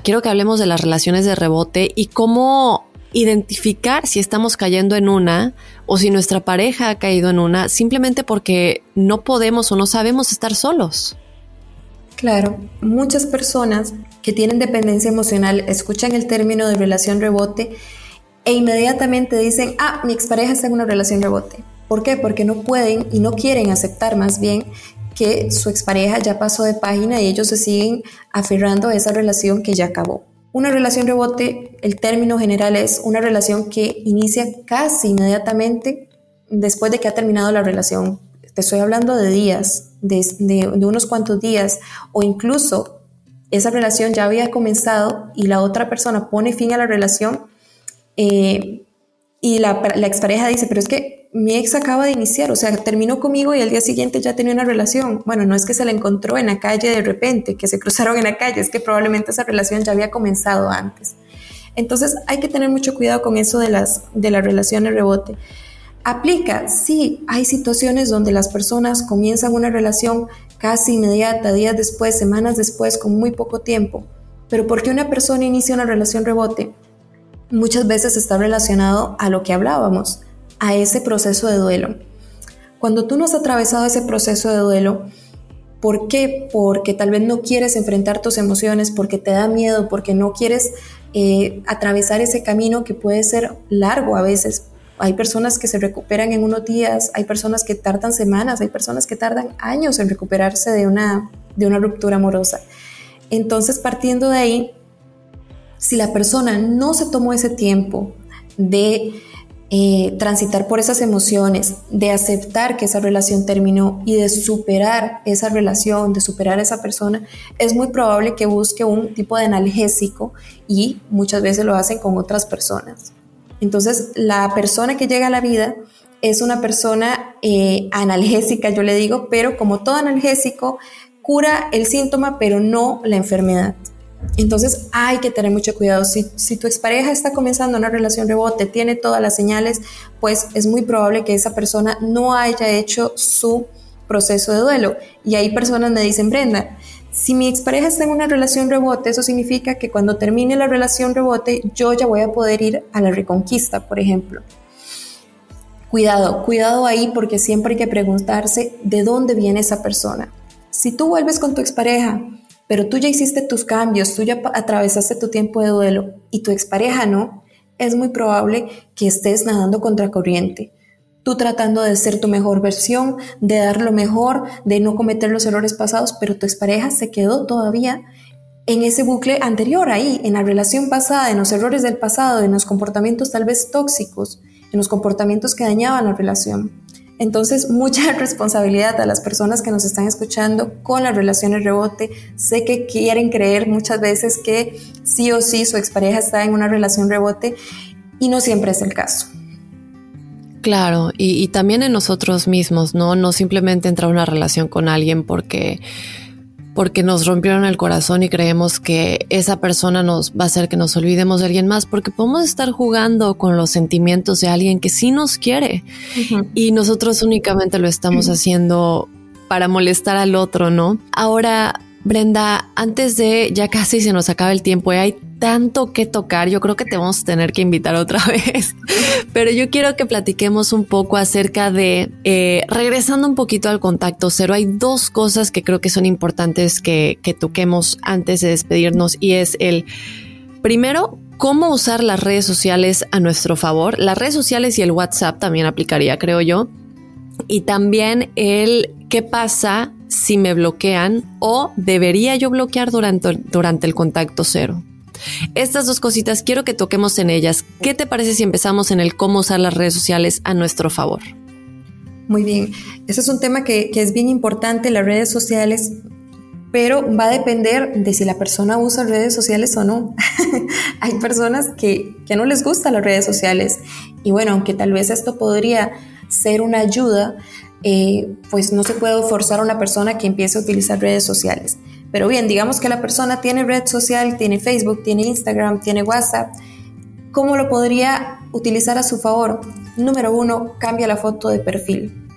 Quiero que hablemos de las relaciones de rebote y cómo identificar si estamos cayendo en una o si nuestra pareja ha caído en una simplemente porque no podemos o no sabemos estar solos. Claro, muchas personas que tienen dependencia emocional escuchan el término de relación rebote e inmediatamente dicen, ah, mi expareja está en una relación rebote. ¿Por qué? Porque no pueden y no quieren aceptar más bien que su expareja ya pasó de página y ellos se siguen aferrando a esa relación que ya acabó. Una relación rebote, el término general es una relación que inicia casi inmediatamente después de que ha terminado la relación. Te estoy hablando de días, de, unos cuantos días, o incluso esa relación ya había comenzado y la otra persona pone fin a la relación eh, y la, la expareja dice, pero es que mi ex acaba de iniciar, o sea, terminó conmigo y al día siguiente ya tenía una relación. Bueno, no es que se la encontró en la calle de repente, que se cruzaron en la calle, es que probablemente esa relación ya había comenzado antes. Entonces hay que tener mucho cuidado con eso de las, de las relaciones rebote. Aplica, sí, hay situaciones donde las personas comienzan una relación casi inmediata, días después, semanas después, con muy poco tiempo. Pero porque una persona inicia una relación rebote, muchas veces está relacionado a lo que hablábamos, a ese proceso de duelo. Cuando tú no has atravesado ese proceso de duelo, ¿por qué? Porque tal vez no quieres enfrentar tus emociones, porque te da miedo, porque no quieres eh, atravesar ese camino que puede ser largo a veces. Hay personas que se recuperan en unos días, hay personas que tardan semanas, hay personas que tardan años en recuperarse de una, de una ruptura amorosa. Entonces, partiendo de ahí, si la persona no se tomó ese tiempo de eh, transitar por esas emociones, de aceptar que esa relación terminó y de superar esa relación, de superar a esa persona, es muy probable que busque un tipo de analgésico y muchas veces lo hacen con otras personas. Entonces, la persona que llega a la vida es una persona eh, analgésica, yo le digo, pero como todo analgésico, cura el síntoma, pero no la enfermedad. Entonces hay que tener mucho cuidado. Si, si, tu expareja está comenzando una relación rebote, tiene todas las señales, pues es muy probable que esa persona no haya hecho su proceso de duelo. Y hay personas me dicen, Brenda, si mi expareja está en una relación rebote, eso significa que cuando termine la relación rebote, yo ya voy a poder ir a la reconquista, por ejemplo. Cuidado, cuidado ahí porque siempre hay que preguntarse de dónde viene esa persona. Si tú vuelves con tu expareja pero tú ya hiciste tus cambios, tú ya atravesaste tu tiempo de duelo y tu expareja no, es muy probable que estés nadando contra corriente. Tú tratando de ser tu mejor versión, de dar lo mejor, de no cometer los errores pasados, pero tu expareja se quedó todavía en ese bucle anterior, ahí, en la relación pasada, en los errores del pasado, en los comportamientos tal vez tóxicos, en los comportamientos que dañaban la relación. Entonces, mucha responsabilidad a las personas que nos están escuchando con las relaciones rebote. Sé que quieren creer muchas veces que sí o sí su expareja está en una relación rebote y no siempre es el caso. Claro, y, también en nosotros mismos, ¿no? No simplemente entrar a una relación con alguien porque porque nos rompieron el corazón y creemos que esa persona nos va a hacer que nos olvidemos de alguien más, porque podemos estar jugando con los sentimientos de alguien que sí nos quiere. Y nosotros únicamente lo estamos haciendo para molestar al otro, ¿no? Ahora, Brenda, antes de ya casi se nos acaba el tiempo y hay tanto que tocar, yo creo que te vamos a tener que invitar otra vez, pero yo quiero que platiquemos un poco acerca de, eh, regresando un poquito al contacto cero, hay dos cosas que creo que son importantes que, que toquemos antes de despedirnos y es el, primero, cómo usar las redes sociales a nuestro favor. Las redes sociales y el WhatsApp también aplicaría, creo yo. Y también el qué pasa si me bloquean o debería yo bloquear durante, durante el contacto cero. Estas dos cositas quiero que toquemos en ellas. ¿Qué te parece si empezamos en el cómo usar las redes sociales a nuestro favor? Muy bien, ese es un tema que, es bien importante, las redes sociales, pero va a depender de si la persona usa redes sociales o no. Hay personas que, que no les gustan las redes sociales y bueno, aunque tal vez esto podría ser una ayuda, eh, pues no se puede forzar a una persona que empiece a utilizar redes sociales. Pero bien, digamos que la persona tiene red social, tiene Facebook, tiene Instagram, tiene WhatsApp. ¿Cómo lo podría utilizar a su favor? Número uno, cambia la foto de perfil.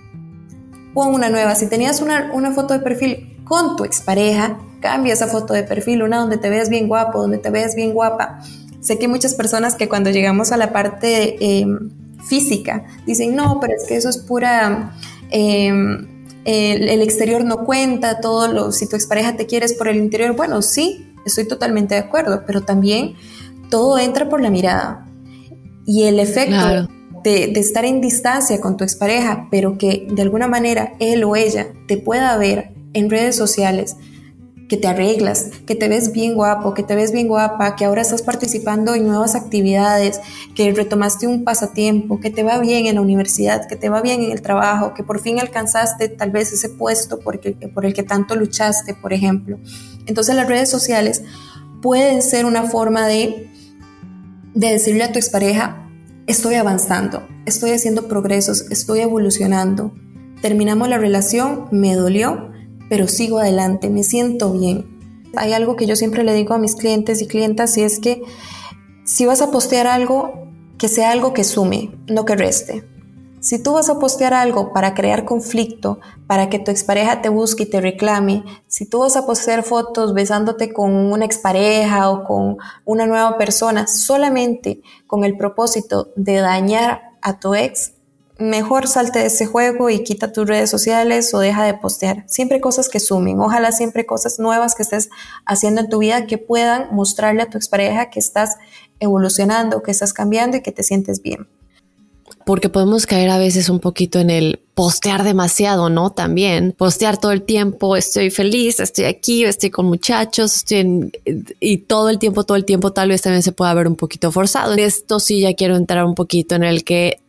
Pon una nueva. Si tenías una, una foto de perfil con tu expareja, cambia esa foto de perfil, una donde te veas bien guapo, donde te veas bien guapa. sé que muchas personas que cuando llegamos a la parte em, física. Dicen, no, pero es que eso es pura... Em, el, exterior no cuenta, todo lo, si tu expareja te quieres por el interior, bueno, sí, estoy totalmente de acuerdo, pero también todo entra por la mirada. Y el efecto de, de, estar en distancia con tu expareja, pero que de alguna manera él o ella te pueda ver en redes sociales, que te arreglas, que te ves bien guapo, que te ves bien guapa, que ahora estás participando en nuevas actividades, que retomaste un pasatiempo, que te va bien en la universidad, que te va bien en el trabajo, que por fin alcanzaste tal vez ese puesto por el, por el que tanto luchaste, por ejemplo. Entonces las redes sociales pueden ser una forma de, de decirle a tu expareja, estoy avanzando, estoy haciendo progresos, estoy evolucionando. Terminamos la relación, me dolió, pero sigo adelante, me siento bien. Hay algo que yo siempre le digo a mis clientes y clientas y es que si vas a postear algo, que sea algo que sume, no que reste. Si tú vas a postear algo para crear conflicto, para que tu expareja te busque y te reclame, si tú vas a postear fotos besándote con una expareja o con una nueva persona solamente con el propósito de dañar a tu ex, mejor salte de ese juego y quita tus redes sociales o deja de postear. Siempre cosas que sumen, ojalá siempre cosas nuevas que estés haciendo en tu vida que puedan mostrarle a tu expareja que estás evolucionando, que estás cambiando y que te sientes bien. Porque podemos caer a veces un poquito en el postear demasiado, ¿no? También postear todo el tiempo, estoy feliz, estoy aquí, estoy con muchachos, estoy y todo el tiempo, todo el tiempo tal vez también se pueda ver un poquito forzado. Esto sí ya quiero entrar un poquito en el que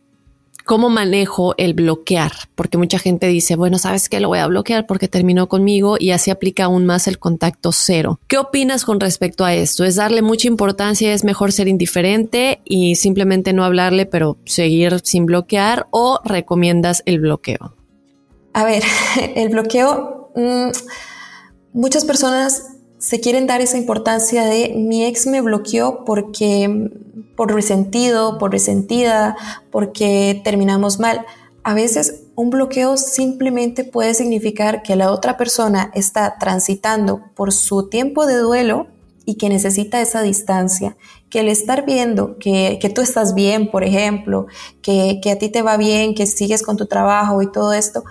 ¿Cómo manejo el bloquear? Porque mucha gente dice, bueno, ¿sabes qué? Lo voy a bloquear porque terminó conmigo y así aplica aún más el contacto cero. ¿Qué opinas con respecto a esto? ¿Es darle mucha importancia? ¿Es mejor ser indiferente y simplemente no hablarle pero seguir sin bloquear? ¿O recomiendas el bloqueo? A ver, el bloqueo, mm, muchas personas se quieren dar esa importancia de mi ex me bloqueó porque por resentido, por resentida, porque terminamos mal. A veces un bloqueo simplemente puede significar que la otra persona está transitando por su tiempo de duelo y que necesita esa distancia, que el estar viendo que, que tú estás bien, por ejemplo, que, que a ti te va bien, que sigues con tu trabajo y todo esto,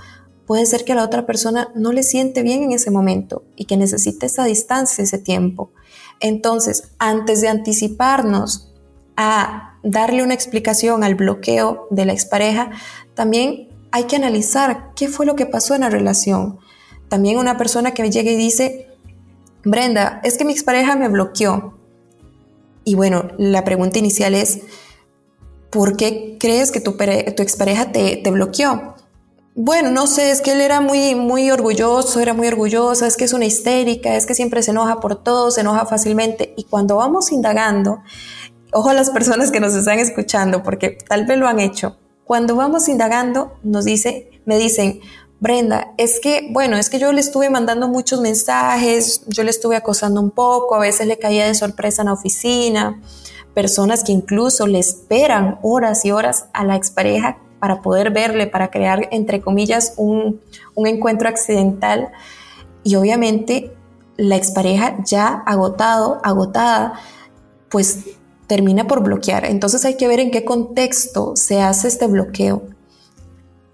puede ser que la otra persona no le siente bien en ese momento y que necesite esa distancia, ese tiempo. Entonces, antes de anticiparnos a darle una explicación al bloqueo de la expareja, también hay que analizar qué fue lo que pasó en la relación. También una persona que llega y dice, Brenda, es que mi expareja me bloqueó. Y bueno, la pregunta inicial es, ¿por qué crees que tu, tu expareja te, te bloqueó? Bueno, no sé, es que él era muy, muy orgulloso, era muy orgullosa, es que es una histérica, es que siempre se enoja por todo, se enoja fácilmente. Y cuando vamos indagando, ojo a las personas que nos están escuchando, porque tal vez lo han hecho. Cuando vamos indagando, nos dice, me dicen, Brenda, es que, bueno, es que yo le estuve mandando muchos mensajes, yo le estuve acosando un poco, a veces le caía de sorpresa en la oficina, personas que incluso le esperan horas y horas a la expareja para poder verle, para crear, entre comillas, un, encuentro accidental. Y obviamente la expareja ya agotado, agotada, pues termina por bloquear. Entonces hay que ver en qué contexto se hace este bloqueo.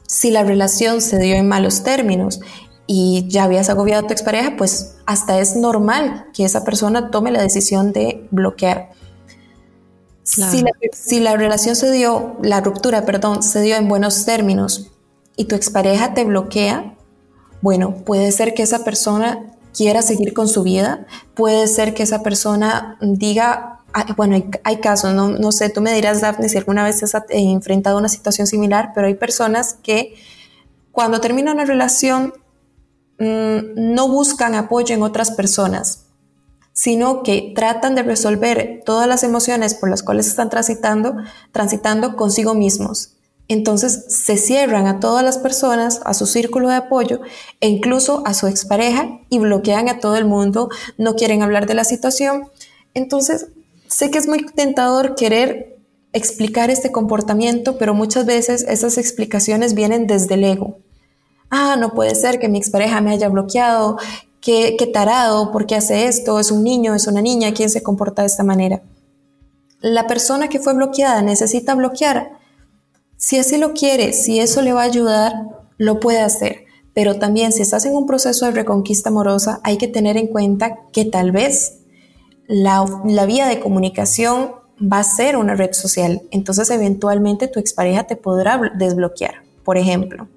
Si la relación se dio en malos términos y ya habías agobiado a tu expareja, pues hasta es normal que esa persona tome la decisión de bloquear. Si, la, relación se dio, la ruptura, perdón, se dio en buenos términos y tu expareja te bloquea, bueno, puede ser que esa persona quiera seguir con su vida, puede ser que esa persona diga, bueno, hay, casos, no, sé, tú me dirás, Daphne, si alguna vez has eh, enfrentado una situación similar, pero hay personas que cuando termina una relación mm, no buscan apoyo en otras personas, sino que tratan de resolver todas las emociones por las cuales están transitando, transitando consigo mismos. Entonces se cierran a todas las personas, a su círculo de apoyo e incluso a su expareja y bloquean a todo el mundo, no quieren hablar de la situación. Entonces sé que es muy tentador querer explicar este comportamiento, pero muchas veces esas explicaciones vienen desde el ego. Ah, no puede ser que mi expareja me haya bloqueado, qué, tarado, por qué hace esto, es un niño, es una niña, quién se comporta de esta manera. la persona que fue bloqueada necesita bloquear. Si así lo quiere, si eso le va a ayudar, lo puede hacer. Pero también si estás en un proceso de reconquista amorosa, hay que tener en cuenta que tal vez la, la vía de comunicación va a ser una red social. Entonces eventualmente tu expareja te podrá desbloquear, por ejemplo.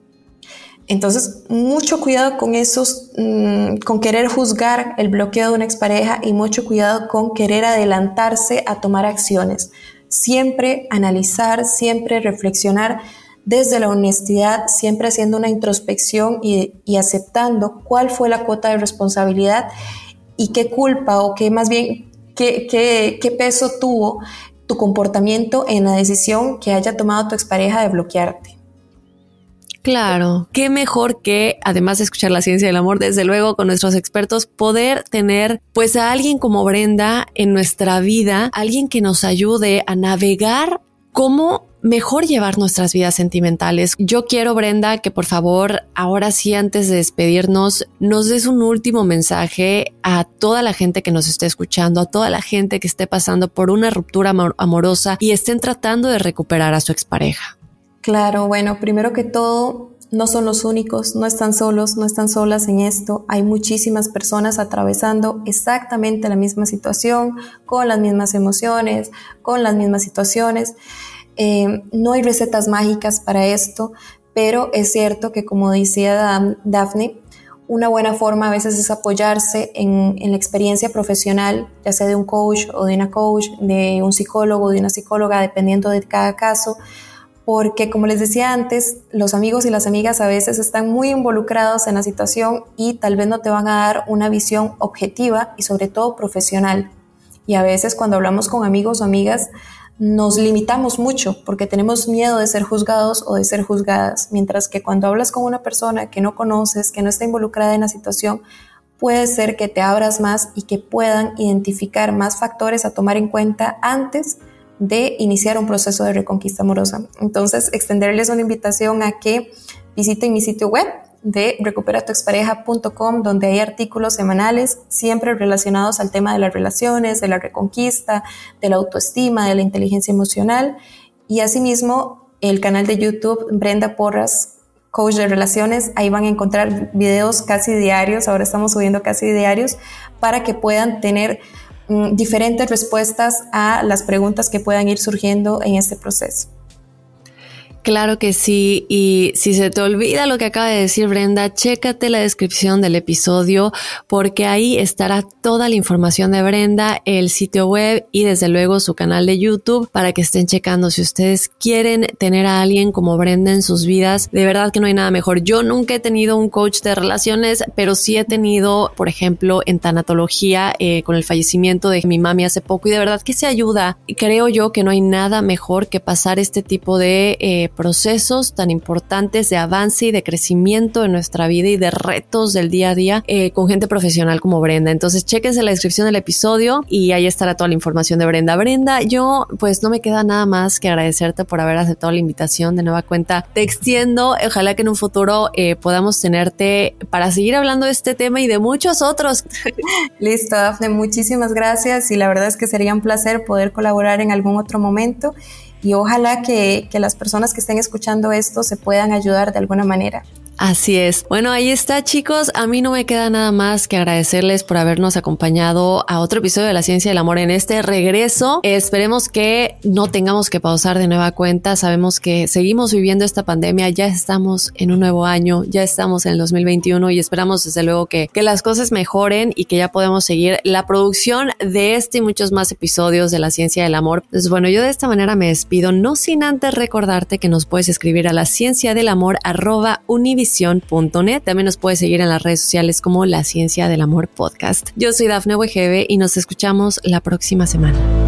Entonces, mucho cuidado con esos, mm, con querer juzgar el bloqueo de una expareja y mucho cuidado con querer adelantarse a tomar acciones. Siempre analizar, siempre reflexionar desde la honestidad, siempre haciendo una introspección y, aceptando cuál fue la cuota de responsabilidad y qué culpa o qué más bien, qué, qué, qué peso tuvo tu comportamiento en la decisión que haya tomado tu expareja de bloquearte. Claro, qué mejor que, además de escuchar la ciencia del amor, desde luego con nuestros expertos, poder tener pues a alguien como Brenda en nuestra vida, alguien que nos ayude a navegar cómo mejor llevar nuestras vidas sentimentales. Yo quiero, Brenda, que por favor, ahora sí, antes de despedirnos, nos des un último mensaje a toda la gente que nos esté escuchando, a toda la gente que esté pasando por una ruptura amorosa y estén tratando de recuperar a su expareja. Claro, bueno, primero que todo, no son los únicos, no están solos, no están solas en esto. Hay muchísimas personas atravesando exactamente la misma situación, con las mismas emociones, con las mismas situaciones. Eh, no hay recetas mágicas para esto, pero es cierto que como decía Daphne, una buena forma a veces es apoyarse en, en, la experiencia profesional, ya sea de un coach o de una coach, de un psicólogo o de una psicóloga, dependiendo de cada caso, porque como les decía antes, los amigos y las amigas a veces están muy involucrados en la situación y tal vez no te van a dar una visión objetiva y sobre todo profesional. Y a veces cuando hablamos con amigos o amigas nos limitamos mucho porque tenemos miedo de ser juzgados o de ser juzgadas, mientras que cuando hablas con una persona que no conoces, que no está involucrada en la situación, puede ser que te abras más y que puedan identificar más factores a tomar en cuenta antes de iniciar un proceso de reconquista amorosa. Entonces, extenderles una invitación a que visiten mi sitio web de recuperatuexpareja.com, donde hay artículos semanales siempre relacionados al tema de las relaciones, de la reconquista, de la autoestima, de la inteligencia emocional. Y asimismo, el canal de YouTube Brenda Porras, coach de relaciones, ahí van a encontrar videos casi diarios, ahora estamos subiendo casi diarios, para que puedan tener diferentes respuestas a las preguntas que puedan ir surgiendo en este proceso. Claro que sí. Y si se te olvida lo que acaba de decir Brenda, chécate la descripción del episodio porque ahí estará toda la información de Brenda, el sitio web y desde luego su canal de YouTube para que estén checando. Si ustedes quieren tener a alguien como Brenda en sus vidas, de verdad que no hay nada mejor. Yo nunca he tenido un coach de relaciones, pero sí he tenido, por ejemplo, en tanatología eh, con el fallecimiento de mi mami hace poco y de verdad que se ayuda. Creo yo que no hay nada mejor que pasar este tipo de eh, procesos tan importantes de avance y de crecimiento en nuestra vida y de retos del día a día eh, con gente profesional como Brenda. Entonces, chequense la descripción del episodio y ahí estará toda la información de Brenda. Brenda, yo pues no me queda nada más que agradecerte por haber aceptado la invitación de nueva cuenta. Te extiendo, ojalá que en un futuro eh, podamos tenerte para seguir hablando de este tema y de muchos otros. Listo, Dafne, muchísimas gracias y la verdad es que sería un placer poder colaborar en algún otro momento y ojalá que, que las personas que estén escuchando esto se puedan ayudar de alguna manera. Así es. Bueno, ahí está chicos. A mí no me queda nada más que agradecerles por habernos acompañado a otro episodio de La Ciencia del Amor en este regreso. Esperemos que no tengamos que pausar de nueva cuenta. Sabemos que seguimos viviendo esta pandemia. Ya estamos en un nuevo año. Ya estamos en el 2021 y esperamos desde luego que, que las cosas mejoren y que ya podemos seguir la producción de este y muchos más episodios de La Ciencia del Amor. Pues bueno, yo de esta manera me despido, no sin antes recordarte que nos puedes escribir a la ciencia del amor arroba también nos puedes seguir en las redes sociales como La Ciencia del Amor Podcast. Yo soy Dafne Wegebe y nos escuchamos la próxima semana.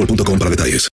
boostmobile.com para detalles.